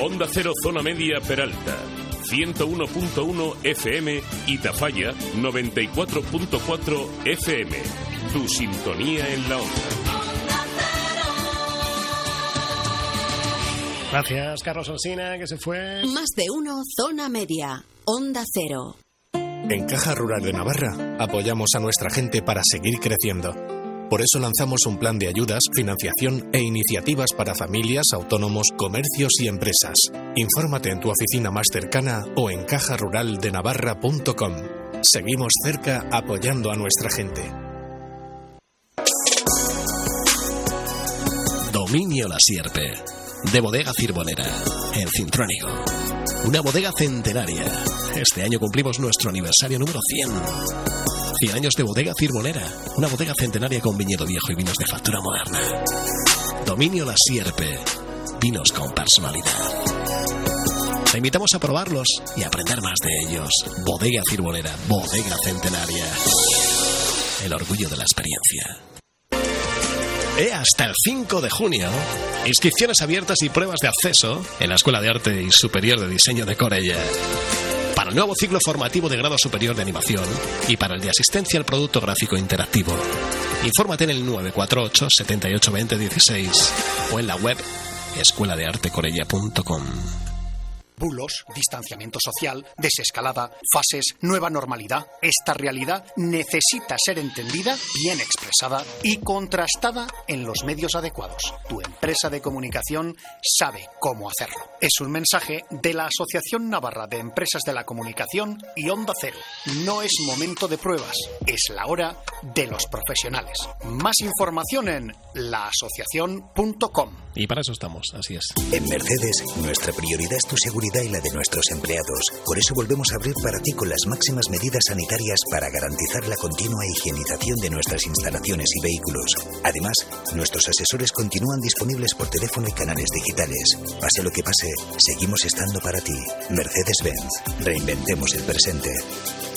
Onda Cero Zona Media Peralta. 101.1 FM y Tafalla 94.4 FM. Tu sintonía en la onda. Gracias, Carlos Olsina, que se fue. Más de uno, zona media. Onda Cero. En Caja Rural de Navarra apoyamos a nuestra gente para seguir creciendo. Por eso lanzamos un plan de ayudas, financiación e iniciativas para familias, autónomos, comercios y empresas. Infórmate en tu oficina más cercana o en cajaruraldenavarra.com. Seguimos cerca apoyando a nuestra gente. Dominio La Sierpe, de Bodega Cirbonera, en Cintrónigo. Una bodega centenaria. Este año cumplimos nuestro aniversario número 100. 100 años de bodega Cirbonera, una bodega centenaria con viñedo viejo y vinos de factura moderna. Dominio La Sierpe, vinos con personalidad. Te invitamos a probarlos y aprender más de ellos. Bodega Cirbonera, bodega centenaria. El orgullo de la experiencia. E hasta el 5 de junio, inscripciones abiertas y pruebas de acceso en la Escuela de Arte y Superior de Diseño de Corella el nuevo ciclo formativo de grado superior de animación y para el de asistencia al producto gráfico interactivo. Infórmate en el 948 7820 16 o en la web escueladeartecorella.com. Bulos, distanciamiento social, desescalada, fases, nueva normalidad. Esta realidad necesita ser entendida, bien expresada y contrastada en los medios adecuados. Tu empresa de comunicación sabe cómo hacerlo. Es un mensaje de la Asociación Navarra de Empresas de la Comunicación y Onda Cero. No es momento de pruebas, es la hora de los profesionales. Más información en laasociación.com. Y para eso estamos, así es. En Mercedes, nuestra prioridad es tu seguridad y la de nuestros empleados. Por eso volvemos a abrir para ti con las máximas medidas sanitarias para garantizar la continua higienización de nuestras instalaciones y vehículos. Además, nuestros asesores continúan disponibles por teléfono y canales digitales. Pase lo que pase, seguimos estando para ti. Mercedes-Benz. Reinventemos el presente.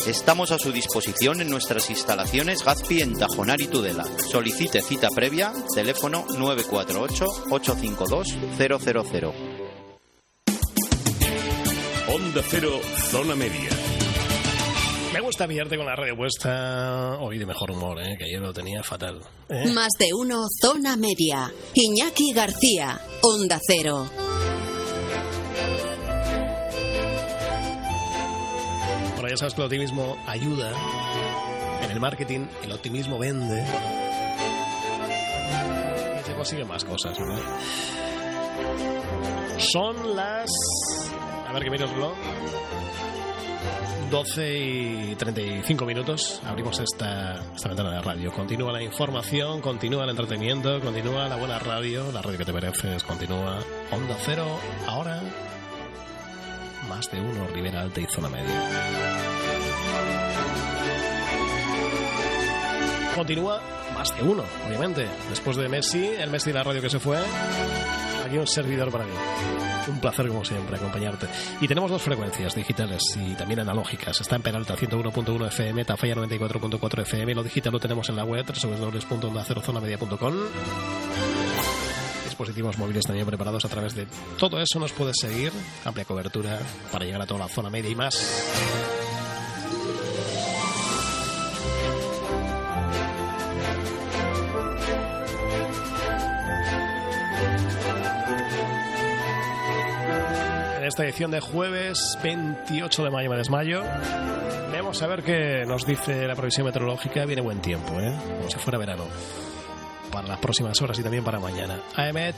Estamos a su disposición en nuestras instalaciones Gazpi en Tajonar y Tudela. Solicite cita previa, teléfono 948-852-000. Onda Cero Zona Media. Me gusta pillarte con la radio puesta hoy de mejor humor, ¿eh? que ayer lo tenía fatal. ¿eh? Más de uno, zona media. Iñaki García, Onda Cero. Bueno, ya sabes que el optimismo ayuda. En el marketing, el optimismo vende. Y se consiguen más cosas, ¿verdad? Son las. A ver que miro el reloj. 12 y 35 minutos. Abrimos esta, esta ventana de radio. Continúa la información, continúa el entretenimiento, continúa la buena radio, la radio que te mereces, continúa Onda Cero. Ahora, más de uno, Ribera Alta y Zona Media. Continúa más de uno, obviamente. Después de Messi, el Messi de la radio que se fue, aquí un servidor para mí. Un placer, como siempre, acompañarte. Y tenemos dos frecuencias digitales y también analógicas. Está en Peralta 101.1 FM, Tafalla 94.4 FM. Lo digital lo tenemos en la web www.ondacerozonamedia.com. Dispositivos móviles también preparados a través de todo eso. Nos puedes seguir. Amplia cobertura para llegar a toda la zona media y más. Esta edición de jueves 28 de mayo, me desmayo. Vamos a ver qué nos dice la previsión meteorológica. Viene buen tiempo, ¿eh? como si fuera verano. Para las próximas horas y también para mañana. Aemet,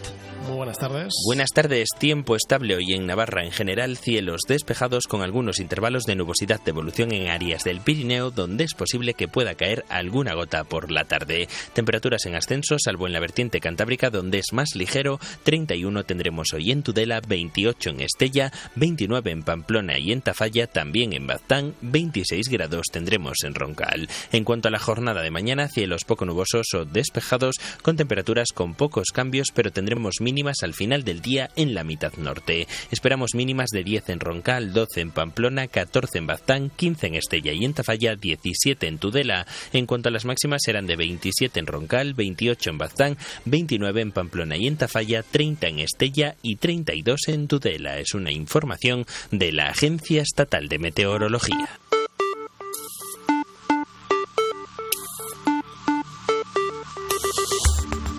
muy buenas tardes. Buenas tardes. Tiempo estable hoy en Navarra. En general, cielos despejados con algunos intervalos de nubosidad de evolución en áreas del Pirineo, donde es posible que pueda caer alguna gota por la tarde. Temperaturas en ascenso, salvo en la vertiente cantábrica, donde es más ligero. 31 tendremos hoy en Tudela, 28 en Estella, 29 en Pamplona y en Tafalla, también en Baztán, 26 grados tendremos en Roncal. En cuanto a la jornada de mañana, cielos poco nubosos o despejados con temperaturas con pocos cambios, pero tendremos mínimas al final del día en la mitad norte. Esperamos mínimas de 10 en Roncal, 12 en Pamplona, 14 en Baztán, 15 en Estella y en Tafalla, 17 en Tudela. En cuanto a las máximas serán de 27 en Roncal, 28 en Baztán, 29 en Pamplona y en Tafalla, 30 en Estella y 32 en Tudela. Es una información de la Agencia Estatal de Meteorología.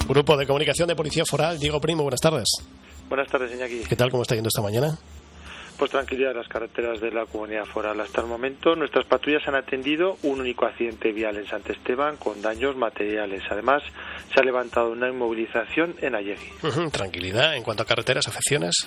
Grupo de Comunicación de Policía Foral, Diego Primo, buenas tardes. Buenas tardes, Iñaki. ¿Qué tal? ¿Cómo está yendo esta mañana? Pues tranquilidad en las carreteras de la comunidad foral. Hasta el momento nuestras patrullas han atendido un único accidente vial en Sant Esteban con daños materiales. Además, se ha levantado una inmovilización en Ayegui. tranquilidad. En cuanto a carreteras, afecciones.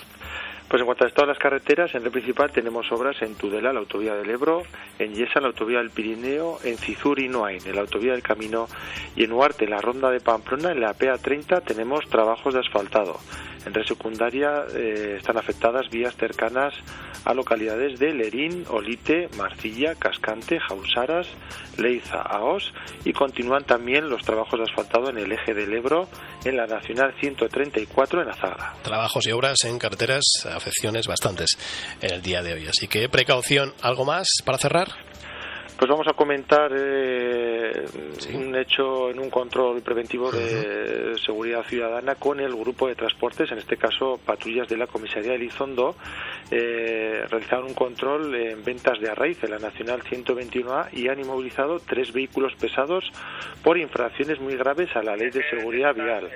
Pues en cuanto a todas las carreteras, en el principal tenemos obras en Tudela, la autovía del Ebro, en Yesa, la autovía del Pirineo, en Cizur y Noain, en la autovía del Camino, y en Huarte, en la ronda de Pamplona, en la PA30, tenemos trabajos de asfaltado. En red secundaria eh, están afectadas vías cercanas a localidades de Lerín, Olite, Marcilla, Cascante, Jausaras, Leiza, Aos y continúan también los trabajos de asfaltado en el eje del Ebro, en la Nacional 134 en Azagra. Trabajos y obras en carreteras, afecciones bastantes en el día de hoy. Así que precaución. ¿Algo más para cerrar? Pues vamos a comentar eh, un hecho en un control preventivo de seguridad ciudadana con el grupo de transportes, en este caso patrullas de la comisaría de Elizondo, eh, realizaron un control en ventas de arraiz en la Nacional 121A y han inmovilizado tres vehículos pesados por infracciones muy graves a la ley de seguridad vial.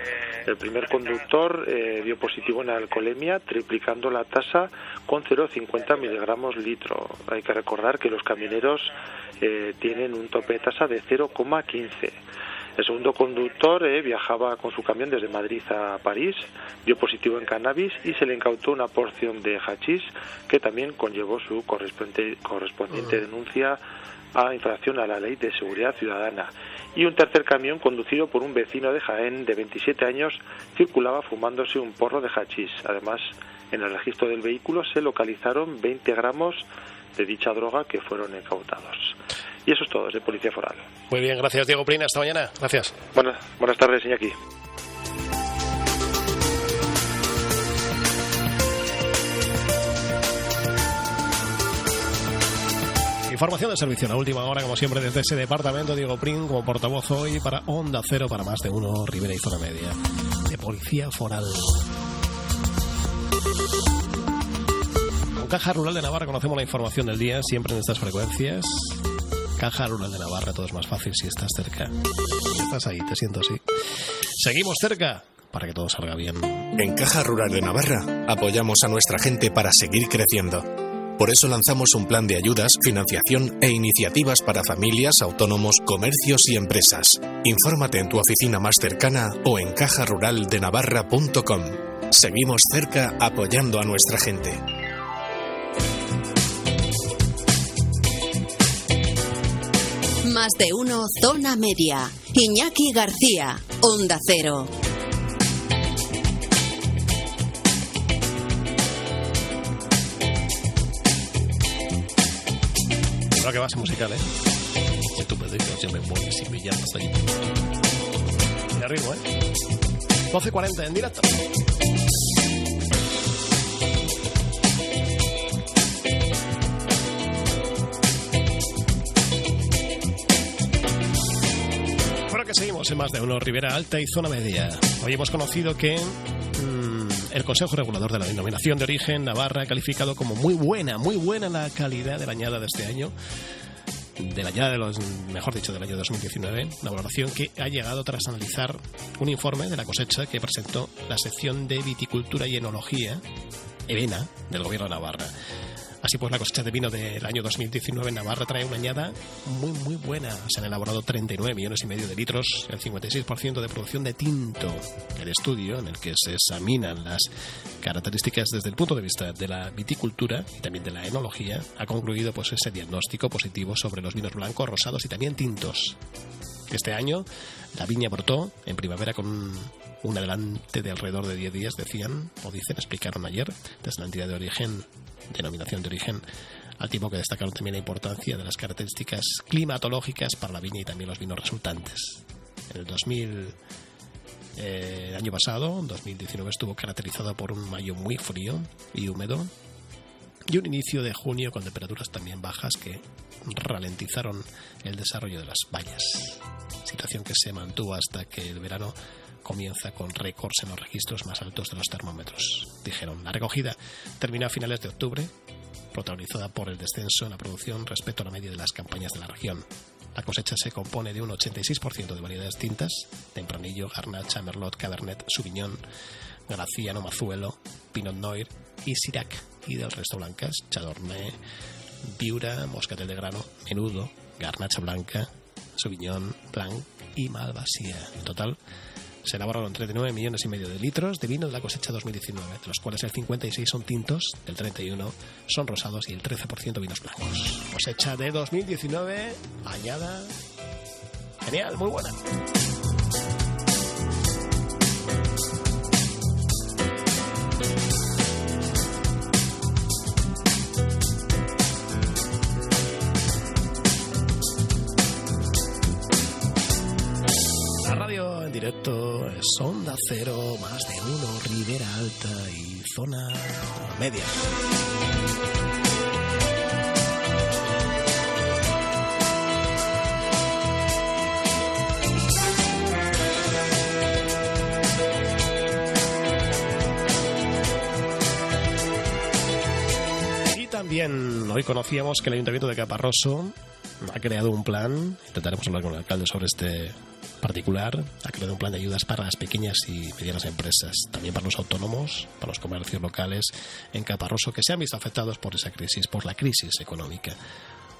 El primer conductor eh, dio positivo en alcoholemia, triplicando la tasa con 0,50 miligramos litro. Hay que recordar que los camioneros eh, tienen un tope de tasa de 0,15. El segundo conductor eh, viajaba con su camión desde Madrid a París, dio positivo en cannabis y se le incautó una porción de hachís que también conllevó su correspondiente, correspondiente denuncia a infracción a la ley de seguridad ciudadana. Y un tercer camión conducido por un vecino de Jaén de 27 años circulaba fumándose un porro de hachís. Además, en el registro del vehículo se localizaron 20 gramos de dicha droga que fueron incautados. Y eso es todo, de Policía Foral. Muy bien, gracias Diego Prina, hasta mañana. Gracias. Buenas, buenas tardes, Iñaki. Información de servicio, la última hora, como siempre, desde ese departamento, Diego Prin, como portavoz hoy para Onda Cero, para más de uno, Rivera y Zona Media, de Policía Foral. Caja Rural de Navarra conocemos la información del día, siempre en estas frecuencias. Caja Rural de Navarra, todo es más fácil si estás cerca. estás ahí, te siento así. Seguimos cerca para que todo salga bien. En Caja Rural de Navarra apoyamos a nuestra gente para seguir creciendo. Por eso lanzamos un plan de ayudas, financiación e iniciativas para familias, autónomos, comercios y empresas. Infórmate en tu oficina más cercana o en cajaruraldenavarra.com. Seguimos cerca apoyando a nuestra gente. Más de uno, zona media. Iñaki García, Onda Cero. Ahora que base musical, ¿eh? Si tú me dices, yo me mueves y me llamas ahí. De ritmo, ¿eh? 12.40 en directo. Seguimos en más de uno, Ribera Alta y Zona Media. Hoy hemos conocido que mm, el Consejo Regulador de la Denominación de Origen Navarra ha calificado como muy buena, muy buena la calidad de la añada de este año de la añada de los, mejor dicho, del año 2019, la valoración que ha llegado tras analizar un informe de la cosecha que presentó la sección de viticultura y enología, EVENA, del Gobierno de Navarra. Así pues, la cosecha de vino del año 2019 en Navarra trae una añada muy, muy buena. Se han elaborado 39 millones y medio de litros, el 56% de producción de tinto. El estudio, en el que se examinan las características desde el punto de vista de la viticultura y también de la enología, ha concluido pues, ese diagnóstico positivo sobre los vinos blancos, rosados y también tintos. Este año, la viña brotó en primavera con un adelante de alrededor de 10 días, decían, o dicen, explicaron ayer, desde la entidad de origen denominación de origen, al tiempo que destacaron también la importancia de las características climatológicas para la viña y también los vinos resultantes. En el 2000 Eh, el año pasado, 2019, estuvo caracterizado por un mayo muy frío y húmedo y un inicio de junio con temperaturas también bajas que ralentizaron el desarrollo de las vallas. Situación que se mantuvo hasta que el verano comienza con récords en los registros más altos de los termómetros. Dijeron, la recogida terminó a finales de octubre, protagonizada por el descenso en la producción respecto a la media de las campañas de la región. La cosecha se compone de un 86% de variedades tintas, tempranillo, garnacha, merlot, cabernet, sauvignon, graciano, mazuelo, pinot noir y sirac, y del resto blancas, chardonnay, viura, moscatel de grano, menudo, garnacha blanca, sauvignon blanc y malvasía. En total, se elaboraron 39 millones y medio de litros de vino de la cosecha 2019, de los cuales el 56 son tintos, el 31 son rosados y el 13% vinos blancos. Cosecha de 2019, añada. Genial, muy buena. Directo es Onda Cero, más de uno, Ribera Alta y zona media. Y también hoy conocíamos que el Ayuntamiento de Caparroso ha creado un plan, intentaremos hablar con el alcalde sobre este particular ha creado un plan de ayudas para las pequeñas y medianas empresas, también para los autónomos, para los comercios locales en Caparroso que se han visto afectados por esa crisis, por la crisis económica.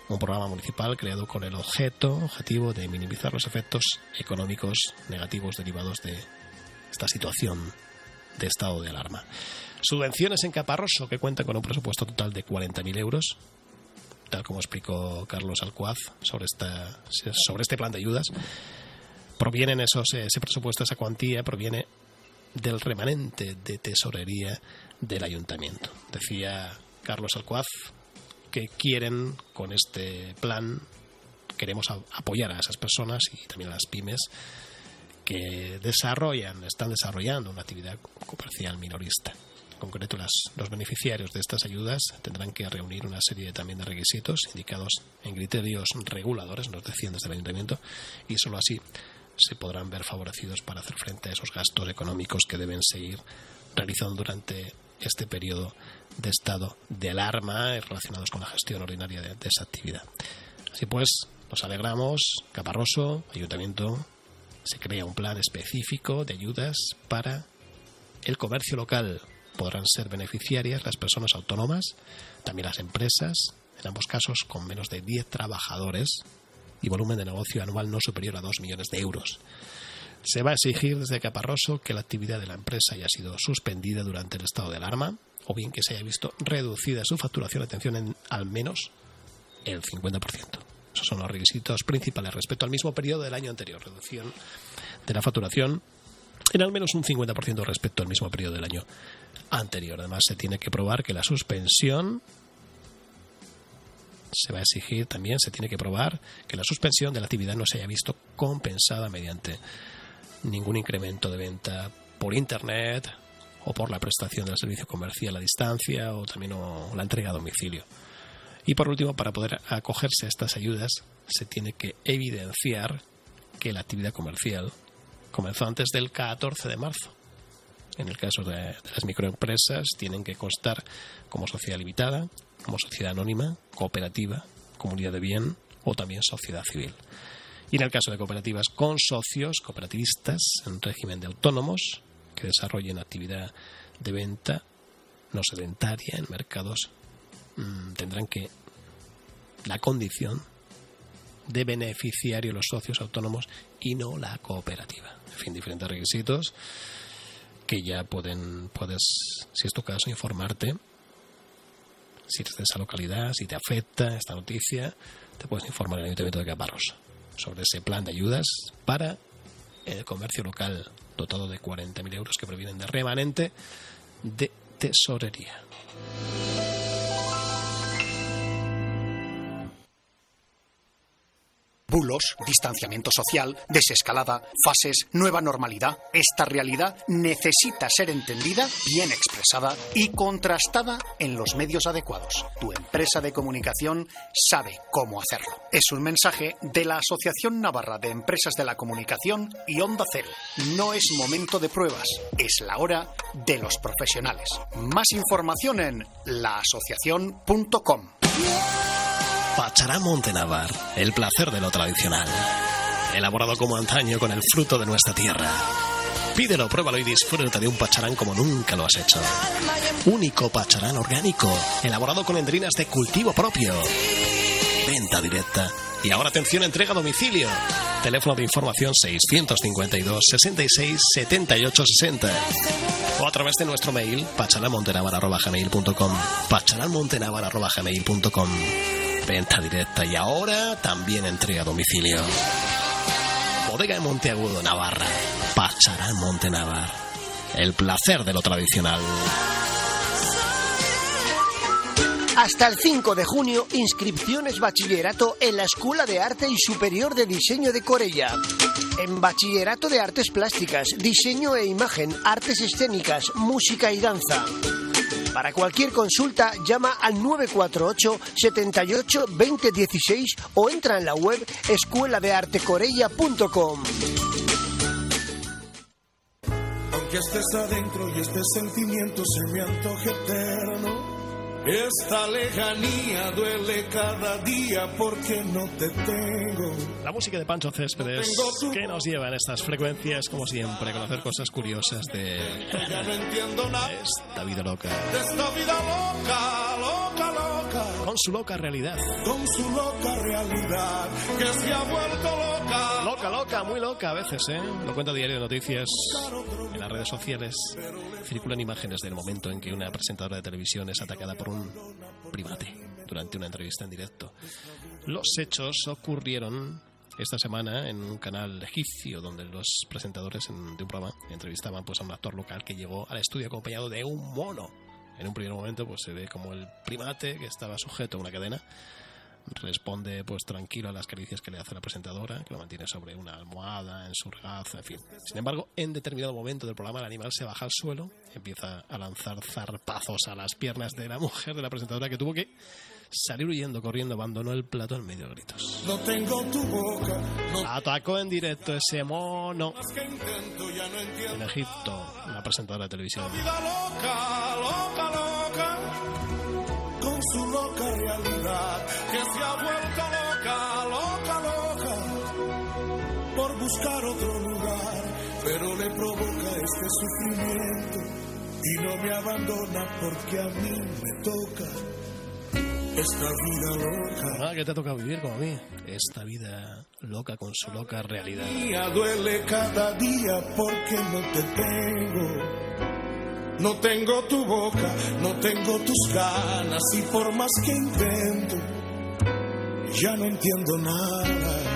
Un programa municipal creado con el objeto, objetivo de minimizar los efectos económicos negativos derivados de esta situación de estado de alarma. Subvenciones en Caparroso que cuentan con un presupuesto total de 40.000 euros, tal como explicó Carlos Alcuaz sobre, esta, sobre este plan de ayudas provienen esos, ese presupuesto, esa cuantía, proviene del remanente de tesorería del ayuntamiento. Decía Carlos Alcuaz que quieren con este plan, queremos apoyar a esas personas y también a las pymes que desarrollan, están desarrollando una actividad comercial minorista. En concreto, los beneficiarios de estas ayudas tendrán que reunir una serie también de requisitos indicados en criterios reguladores, nos decían desde el ayuntamiento, y solo así se podrán ver favorecidos para hacer frente a esos gastos económicos que deben seguir realizando durante este periodo de estado de alarma relacionados con la gestión ordinaria de, esa actividad. Así pues, nos alegramos, Caparroso, Ayuntamiento, se crea un plan específico de ayudas para el comercio local. Podrán ser beneficiarias las personas autónomas, también las empresas, en ambos casos con menos de 10 trabajadores, y volumen de negocio anual no superior a 2 millones de euros. Se va a exigir desde Caparroso que la actividad de la empresa haya sido suspendida durante el estado de alarma o bien que se haya visto reducida su facturación, atención, en al menos el 50%. Esos son los requisitos principales respecto al mismo periodo del año anterior. Reducción de la facturación en al menos un 50% respecto al mismo periodo del año anterior. Además, se tiene que probar que la suspensión se va a exigir también, se tiene que probar que la suspensión de la actividad no se haya visto compensada mediante ningún incremento de venta por Internet o por la prestación del servicio comercial a distancia o también la entrega a domicilio. Y por último, para poder acogerse a estas ayudas, se tiene que evidenciar que la actividad comercial comenzó antes del 14 de marzo. En el caso de, las microempresas, tienen que constar como sociedad limitada, como sociedad anónima, cooperativa, comunidad de bien o también sociedad civil. Y en el caso de cooperativas con socios, cooperativistas en régimen de autónomos que desarrollen actividad de venta no sedentaria en mercados, mm, tendrán que la condición de beneficiario los socios autónomos y no la cooperativa. En fin, diferentes requisitos que ya pueden, puedes, si es tu caso, informarte si eres de esa localidad, si te afecta esta noticia, te puedes informar en el Ayuntamiento de Caparros sobre ese plan de ayudas para el comercio local dotado de 40.000 euros que provienen de remanente de tesorería. Bulos, distanciamiento social, desescalada, fases, nueva normalidad. Esta realidad necesita ser entendida, bien expresada y contrastada en los medios adecuados. Tu empresa de comunicación sabe cómo hacerlo. Es un mensaje de la Asociación Navarra de Empresas de la Comunicación y Onda Cero. No es momento de pruebas, es la hora de los profesionales. Más información en laasociación.com. Pacharán Montenavar, el placer de lo tradicional. Elaborado como antaño con el fruto de nuestra tierra. Pídelo, pruébalo y disfruta de un pacharán como nunca lo has hecho. Único pacharán orgánico, elaborado con endrinas de cultivo propio. Venta directa. Y ahora atención, entrega a domicilio. Teléfono de información 652 66 78 60. O a través de nuestro mail pacharamontenavar.gmail.com pacharamontenavar.gmail.com Venta directa y ahora también entrega a domicilio. Bodega de Monteagudo, Navarra. Pacharán Montenavar. El placer de lo tradicional. Hasta el 5 de junio, inscripciones bachillerato en la Escuela de Arte y Superior de Diseño de Corella. En Bachillerato de Artes Plásticas, Diseño e Imagen, Artes Escénicas, Música y Danza. Para cualquier consulta, llama al 948 78 2016 o entra en la web escueladeartecorella.com. Aunque estés adentro y este sentimiento se me antoje eterno. Esta lejanía duele cada día porque no te tengo. La música de Pancho Céspedes que nos lleva en estas frecuencias, como siempre, a conocer cosas curiosas de Ya no entiendo nada esta vida loca. de esta vida loca. Con su loca realidad. Con su loca realidad que se ha vuelto loca. Loca, loca, muy loca a veces, ¿eh? Lo cuenta Diario de Noticias. En las redes sociales circulan imágenes del momento en que una presentadora de televisión es atacada por un primate durante una entrevista en directo. Los hechos ocurrieron esta semana en un canal egipcio donde los presentadores en- de un programa entrevistaban pues, a un actor local que llegó al estudio acompañado de un mono. En un primer momento pues se ve como el primate que estaba sujeto a una cadena responde pues tranquilo a las caricias que le hace la presentadora, que lo mantiene sobre una almohada, en su regazo, en fin. Sin embargo, en determinado momento del programa el animal se baja al suelo, empieza a lanzar zarpazos a las piernas de la mujer de la presentadora que tuvo que salir huyendo, corriendo, abandonó el plato en medio de gritos. No tengo tu boca, no Atacó en directo ese mono intento, no en Egipto, una presentadora de televisión. Vida loca, loca, loca. Con su loca realidad que se ha vuelto loca, loca, loca. Por buscar otro lugar, pero le provoca este sufrimiento. Y no me abandona porque a mí me toca esta vida loca. Ah, que te ha tocado vivir como a mí. Esta vida loca con su loca realidad. Mía duele cada día porque no te tengo. No tengo tu boca, no tengo tus ganas y por más que intento, ya no entiendo nada.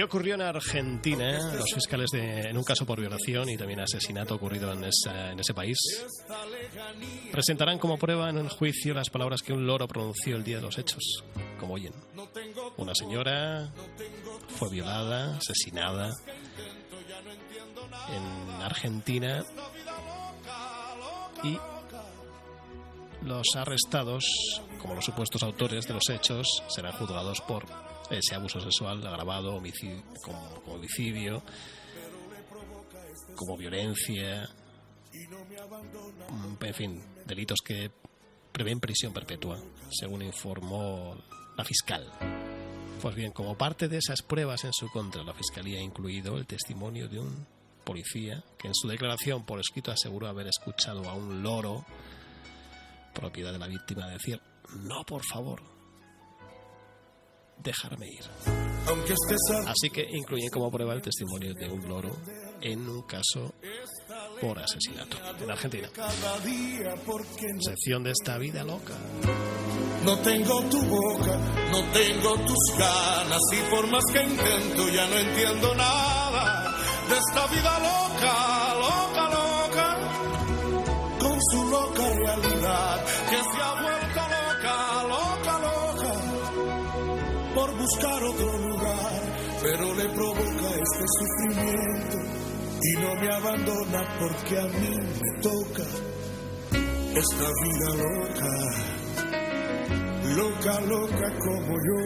Y ocurrió en Argentina, los fiscales de, en un caso por violación y también asesinato ocurrido en, en ese país, presentarán como prueba en el juicio las palabras que un loro pronunció el día de los hechos, como oyen. Una señora fue violada, asesinada en Argentina y los arrestados, como los supuestos autores de los hechos, serán juzgados por ese abuso sexual agravado, homicidio, como, como homicidio, como violencia, mm, en fin, delitos que prevén prisión perpetua, según informó la fiscal. Pues bien, como parte de esas pruebas en su contra, la fiscalía ha incluido el testimonio de un policía que en su declaración por escrito aseguró haber escuchado a un loro propiedad de la víctima decir, no, por favor, dejarme ir. Así que incluyen como prueba el testimonio de un loro en un caso por asesinato en Argentina. Sección de esta vida loca. No tengo tu boca, no tengo tus ganas y por más que intento ya no entiendo nada de esta vida loca, buscar otro lugar, pero le provoca este sufrimiento y no me abandona porque a mí me toca esta vida loca, loca, loca como yo.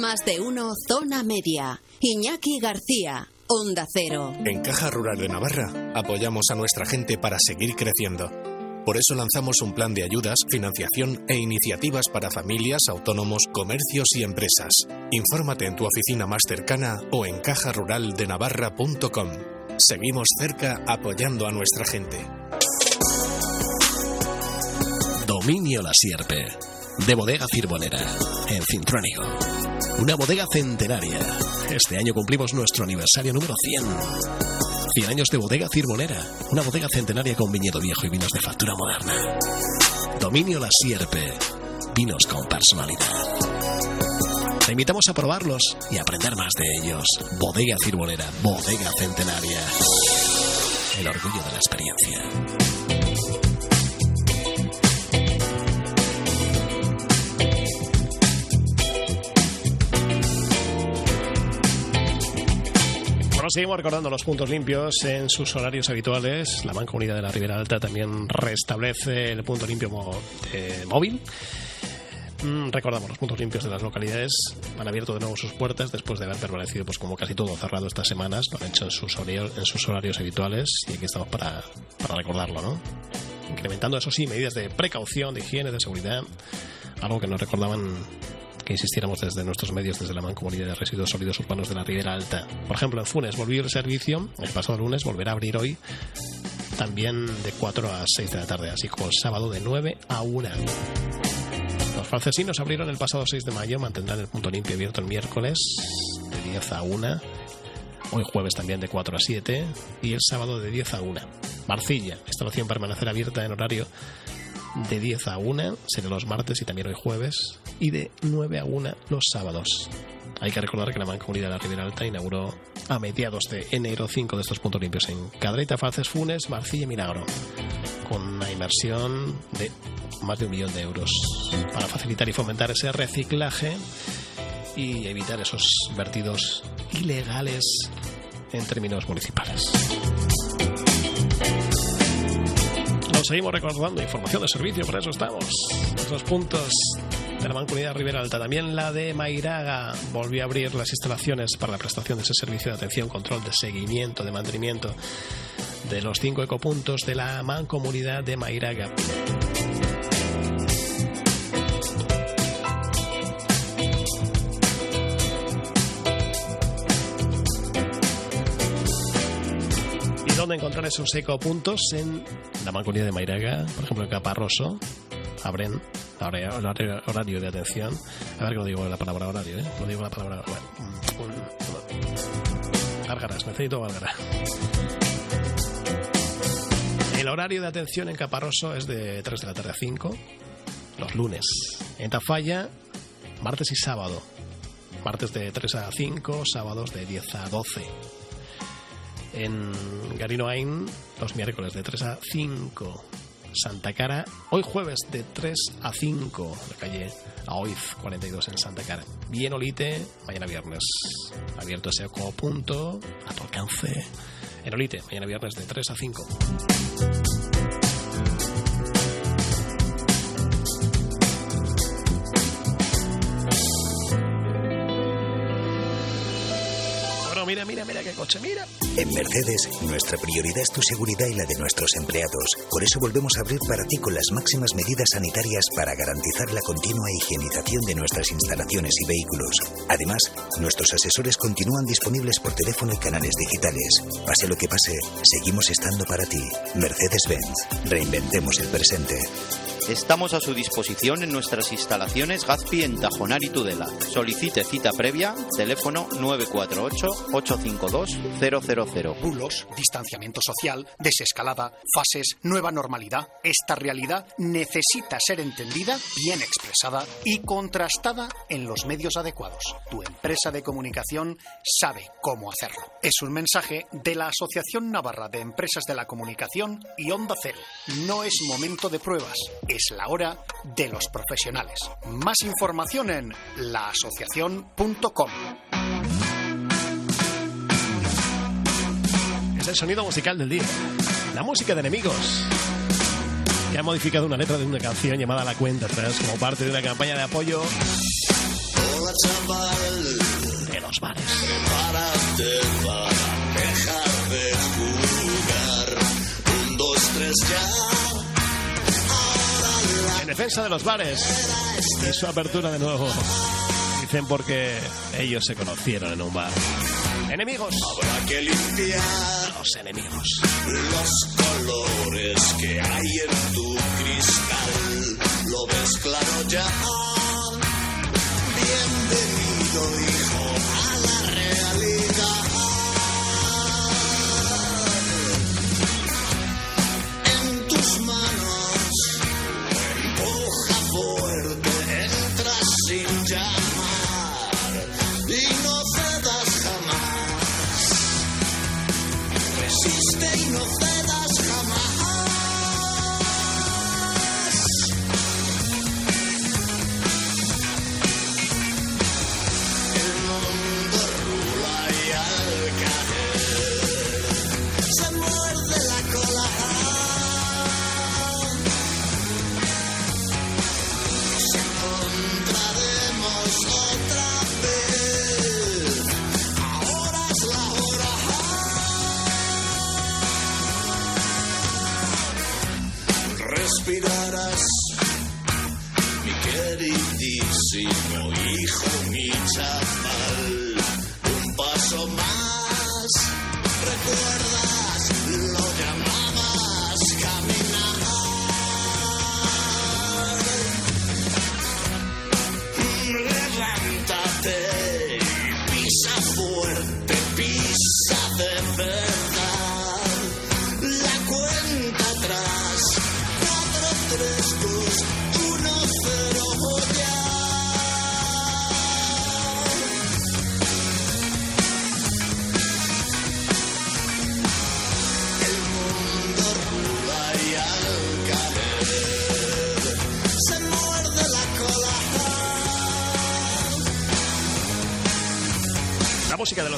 Más de uno, zona media. Iñaki García, Onda Cero. En Caja Rural de Navarra apoyamos a nuestra gente para seguir creciendo. Por eso lanzamos un plan de ayudas, financiación e iniciativas para familias, autónomos, comercios y empresas. Infórmate en tu oficina más cercana o en cajaruraldenavarra.com. Seguimos cerca apoyando a nuestra gente. Dominio La Sierpe, de Bodega Cirbonera, en Cintrónigo. Una bodega centenaria. Este año cumplimos nuestro aniversario número 100. 100 años de bodega Cirbonera, una bodega centenaria con viñedo viejo y vinos de factura moderna. Dominio La Sierpe, vinos con personalidad. Te invitamos a probarlos y aprender más de ellos. Bodega Cirbonera, bodega centenaria. El orgullo de la experiencia. Seguimos recordando los puntos limpios en sus horarios habituales. La Mancomunidad de la Ribera Alta también restablece el punto limpio eh, móvil. Mm, recordamos los puntos limpios de las localidades han abierto de nuevo sus puertas después de haber permanecido pues como casi todo cerrado estas semanas lo han hecho en sus, horarios, en sus horarios habituales y aquí estamos para, para recordarlo ¿no? incrementando eso sí medidas de precaución de higiene de seguridad algo que nos recordaban que insistiéramos desde nuestros medios, desde la Mancomunidad de Residuos Sólidos Urbanos de la Ribera Alta. Por ejemplo, en Funes volvió el servicio el pasado lunes, volverá a abrir hoy también de 4 a 6 de la tarde, así como el sábado de 9 a 1. Los francesinos abrieron el pasado 6 de mayo, mantendrán el punto limpio abierto el miércoles de 10 a 1. Hoy jueves también de 4 a 7 y el sábado de 10 a 1. Marcilla, la instalación permanecerá abierta en horario de 10 a 1, será los martes y también hoy jueves, y de 9 a 1 los sábados. Hay que recordar que la Mancomunidad de la Ribera Alta inauguró a mediados de enero 5 de estos puntos limpios en Cadreita, Falces, Funes, Marcilla y Milagro, con una inversión de más de un millón de euros para facilitar y fomentar ese reciclaje y evitar esos vertidos ilegales en términos municipales. Nos seguimos recordando información de servicio, por eso estamos. Esos puntos de la Mancomunidad Ribera Alta. También la de Mairaga volvió a abrir las instalaciones para la prestación de ese servicio de atención, control, de seguimiento, de mantenimiento de los cinco ecopuntos de la Mancomunidad de Mairaga. ¿Y dónde encontrar esos ecopuntos? En la Mancomunidad de Mairaga, por ejemplo en Caparroso, abren horario, horario de atención. A ver que no digo la palabra horario, ¿eh? No digo la palabra. Bueno, Gárgaras, necesito gárgara. El horario de atención en Caparroso es de 3 de la tarde a 5, los lunes. En Tafalla, martes y sábado. Martes de 3 a 5, sábados de 10 a 12. En Garinoain, los miércoles de 3 a 5. Santa Cara, hoy jueves de 3 a 5, la calle Aoiz 42 en Santa Cara. Bien Olite, mañana viernes. Abierto ese punto, a tu alcance. En Olite, mañana viernes de 3 a 5. Mira, mira, mira qué coche, mira. En Mercedes, nuestra prioridad es tu seguridad y la de nuestros empleados. Por eso volvemos a abrir para ti con las máximas medidas sanitarias para garantizar la continua higienización de nuestras instalaciones y vehículos. Además, nuestros asesores continúan disponibles por teléfono y canales digitales. Pase lo que pase, seguimos estando para ti. Mercedes-Benz. Reinventemos el presente. Estamos a su disposición en nuestras instalaciones Gazpi en Tajonar y Tudela. Solicite cita previa, teléfono 948-852-000. Bulos, distanciamiento social, desescalada, fases, nueva normalidad. Esta realidad necesita ser entendida, bien expresada y contrastada en los medios adecuados. Tu empresa de comunicación sabe cómo hacerlo. Es un mensaje de la Asociación Navarra de Empresas de la Comunicación y Onda Cero. No es momento de pruebas, es la hora de los profesionales. Más información en laasociación.com. Es el sonido musical del día. La música de enemigos. Que ha modificado una letra de una canción llamada La Cuenta Atrás como parte de una campaña de apoyo Hola chaval, de los bares. prepárate para dejar de jugar. Un, dos, tres, ya. En defensa de los bares y su apertura de nuevo. Dicen porque ellos se conocieron en un bar. Enemigos. Habrá que limpiar Los enemigos. los colores que hay en tu cristal. Lo ves claro ya. Bienvenido, hijo, a la realidad. En tus manos,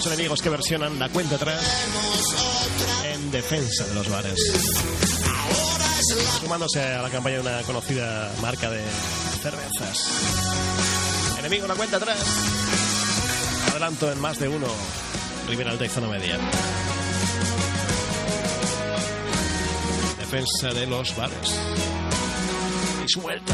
enemigos que versionan la cuenta atrás en defensa de los bares. Sumándose a la campaña de una conocida marca de cervezas. Enemigo, la cuenta atrás. Adelanto en más de uno. Rivera Alta y Zona Media. Defensa de los bares. Y su vuelta.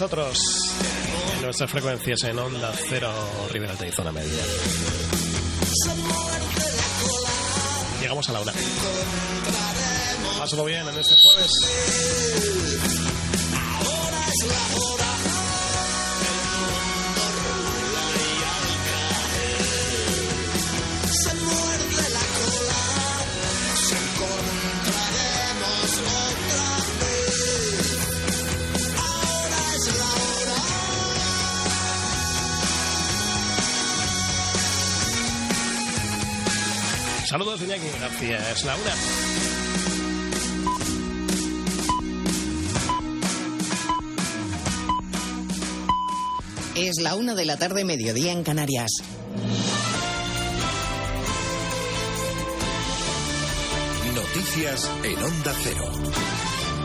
Nosotros en nuestras frecuencias en Onda Cero Rivera Alta y Zona Media. Llegamos a la una. Pásalo bien en este jueves. Ahora es la hora. Saludos de Iñaki García, es la una. Es la una de la tarde, mediodía en Canarias. Noticias en Onda Cero.